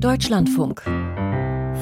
Deutschlandfunk.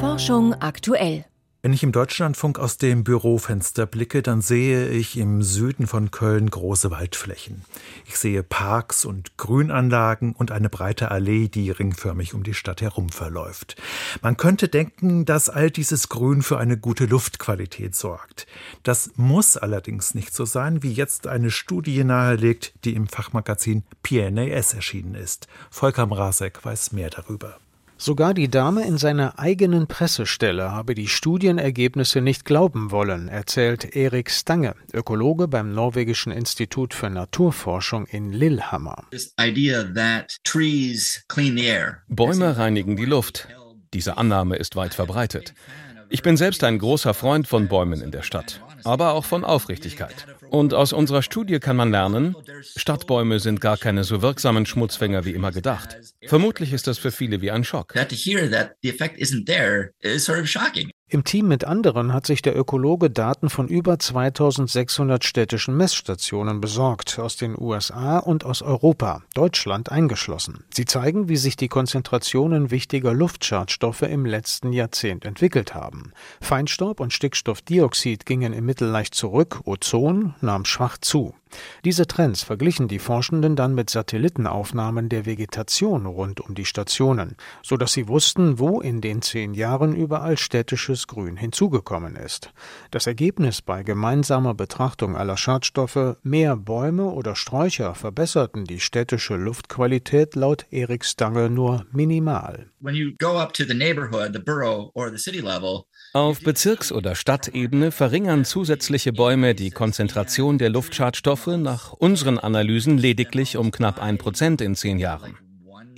Forschung aktuell. Wenn ich im Deutschlandfunk aus dem Bürofenster blicke, dann sehe ich im Süden von Köln große Waldflächen. Ich sehe Parks und Grünanlagen und eine breite Allee, die ringförmig um die Stadt herum verläuft. Man könnte denken, dass all dieses Grün für eine gute Luftqualität sorgt. Das muss allerdings nicht so sein, wie jetzt eine Studie nahelegt, die im Fachmagazin PNAS erschienen ist. Volker Mrazek weiß mehr darüber. Sogar die Dame in seiner eigenen Pressestelle habe die Studienergebnisse nicht glauben wollen, erzählt Erik Stange, Ökologe beim Norwegischen Institut für Naturforschung in Lillehammer. Bäume reinigen die Luft. Diese Annahme ist weit verbreitet. Ich bin selbst ein großer Freund von Bäumen in der Stadt, aber auch von Aufrichtigkeit. Und aus unserer Studie kann man lernen, Stadtbäume sind gar keine so wirksamen Schmutzfänger wie immer gedacht. Vermutlich ist das für viele wie ein Schock. Im Team mit anderen hat sich der Ökologe Daten von über 2600 städtischen Messstationen besorgt, aus den USA und aus Europa, Deutschland eingeschlossen. Sie zeigen, wie sich die Konzentrationen wichtiger Luftschadstoffe im letzten Jahrzehnt entwickelt haben. Feinstaub und Stickstoffdioxid gingen im Mittel leicht zurück, Ozon nahm schwach zu. Diese Trends verglichen die Forschenden dann mit Satellitenaufnahmen der Vegetation rund um die Stationen, so dass sie wussten, wo in den zehn Jahren überall städtisches Grün hinzugekommen ist. Das Ergebnis bei gemeinsamer Betrachtung aller Schadstoffe, mehr Bäume oder Sträucher verbesserten die städtische Luftqualität laut Erik Stange nur minimal. When you go up to the neighborhood, the borough or the city level, auf Bezirks- oder Stadtebene verringern zusätzliche Bäume die Konzentration der Luftschadstoffe nach unseren Analysen lediglich um knapp ein Prozent in zehn Jahren.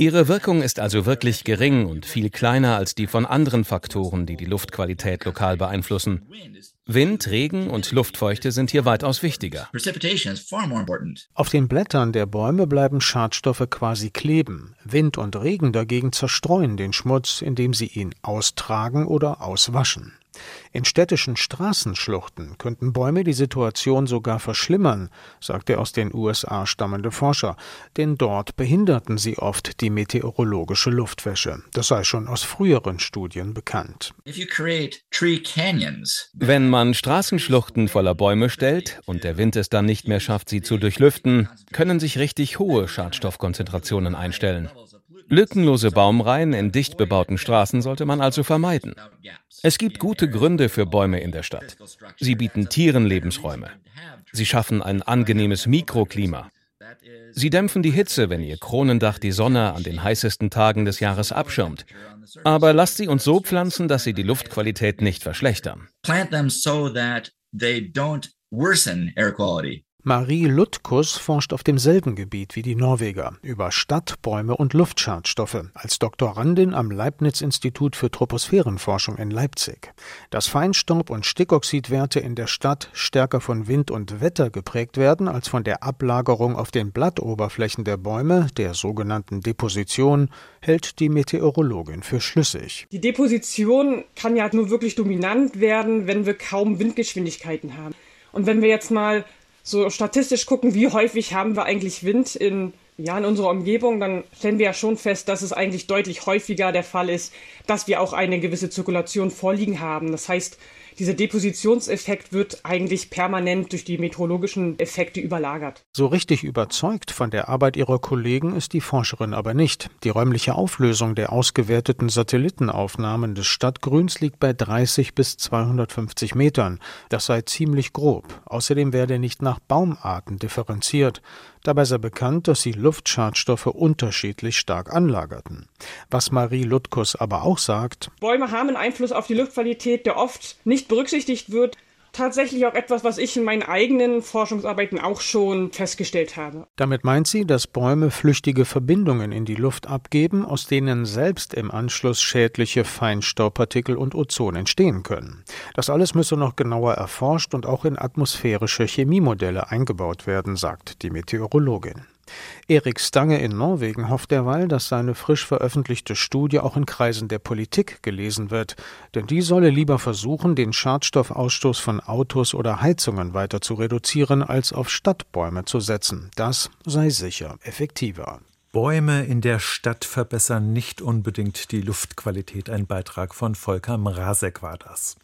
Ihre Wirkung ist also wirklich gering und viel kleiner als die von anderen Faktoren, die die Luftqualität lokal beeinflussen. Wind, Regen und Luftfeuchte sind hier weitaus wichtiger. Auf den Blättern der Bäume bleiben Schadstoffe quasi kleben. Wind und Regen dagegen zerstreuen den Schmutz, indem sie ihn austragen oder auswaschen. In städtischen Straßenschluchten könnten Bäume die Situation sogar verschlimmern, sagt der aus den USA stammende Forscher, denn dort behinderten sie oft die meteorologische Luftwäsche. Das sei schon aus früheren Studien bekannt. Wenn man Straßenschluchten voller Bäume stellt und der Wind es dann nicht mehr schafft, sie zu durchlüften, können sich richtig hohe Schadstoffkonzentrationen einstellen. Lückenlose Baumreihen in dicht bebauten Straßen sollte man also vermeiden. Es gibt gute Gründe für Bäume in der Stadt. Sie bieten Tieren Lebensräume. Sie schaffen ein angenehmes Mikroklima. Sie dämpfen die Hitze, wenn ihr Kronendach die Sonne an den heißesten Tagen des Jahres abschirmt. Aber lasst sie uns so pflanzen, dass sie die Luftqualität nicht verschlechtern. Plant them so that they don't worsen air quality. Marie Lutkus forscht auf demselben Gebiet wie die Norweger über Stadt, Bäume und Luftschadstoffe als Doktorandin am Leibniz-Institut für Troposphärenforschung in Leipzig. Dass Feinstaub- und Stickoxidwerte in der Stadt stärker von Wind und Wetter geprägt werden als von der Ablagerung auf den Blattoberflächen der Bäume, der sogenannten Deposition, hält die Meteorologin für schlüssig. Die Deposition kann ja nur wirklich dominant werden, wenn wir kaum Windgeschwindigkeiten haben. Und wenn wir jetzt mal so statistisch gucken, wie häufig haben wir eigentlich Wind in, ja, in unserer Umgebung, dann stellen wir ja schon fest, dass es eigentlich deutlich häufiger der Fall ist, dass wir auch eine gewisse Zirkulation vorliegen haben. Das heißt, dieser Depositionseffekt wird eigentlich permanent durch die meteorologischen Effekte überlagert. So richtig überzeugt von der Arbeit ihrer Kollegen ist die Forscherin aber nicht. Die räumliche Auflösung der ausgewerteten Satellitenaufnahmen des Stadtgrüns liegt bei 30 bis 250 Metern. Das sei ziemlich grob. Außerdem werde nicht nach Baumarten differenziert. Dabei sei bekannt, dass sie Luftschadstoffe unterschiedlich stark anlagerten. Was Marie Lutkus aber auch sagt: Bäume haben einen Einfluss auf die Luftqualität, der oft berücksichtigt wird tatsächlich auch etwas, was ich in meinen eigenen Forschungsarbeiten auch schon festgestellt habe. Damit meint sie, dass Bäume flüchtige Verbindungen in die Luft abgeben, aus denen selbst im Anschluss schädliche Feinstaubpartikel und Ozon entstehen können. Das alles müsse noch genauer erforscht und auch in atmosphärische Chemiemodelle eingebaut werden, sagt die Meteorologin. Erik Stange in Norwegen hofft derweil, dass seine frisch veröffentlichte Studie auch in Kreisen der Politik gelesen wird, denn die solle lieber versuchen, den Schadstoffausstoß von Autos oder Heizungen weiter zu reduzieren, als auf Stadtbäume zu setzen. Das sei sicher effektiver. Bäume in der Stadt verbessern nicht unbedingt die Luftqualität. Ein Beitrag von Volker Mrazek war das.